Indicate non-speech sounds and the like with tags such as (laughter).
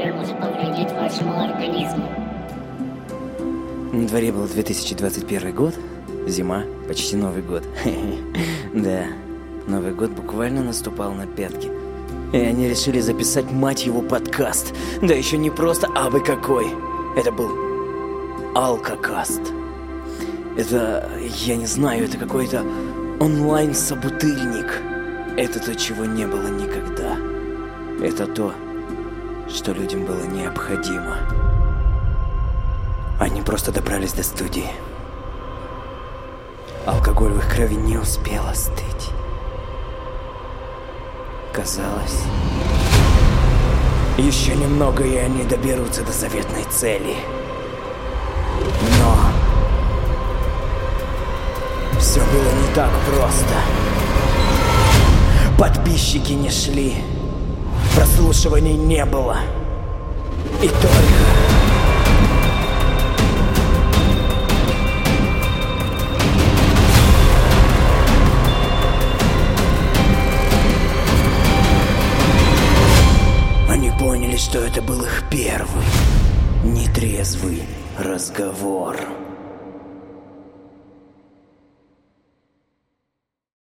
которое может повредить вашему организму. На дворе был 2021 год, зима, почти Новый год. (laughs) Да, Новый год буквально наступал на пятки. И они решили записать, мать его, подкаст. Да еще не просто абы какой. Это был Алкокаст. Это, я не знаю, это какой-то онлайн-собутыльник. Это то, чего не было никогда. Это то, что людям было необходимо. Они просто добрались до студии. Алкоголь в их крови не успел остыть. Казалось, еще немного, и они доберутся до заветной цели. Но все было не так просто. Подписчики не шли, прослушиваний не было. И только... Они поняли, что это был их первый нетрезвый разговор.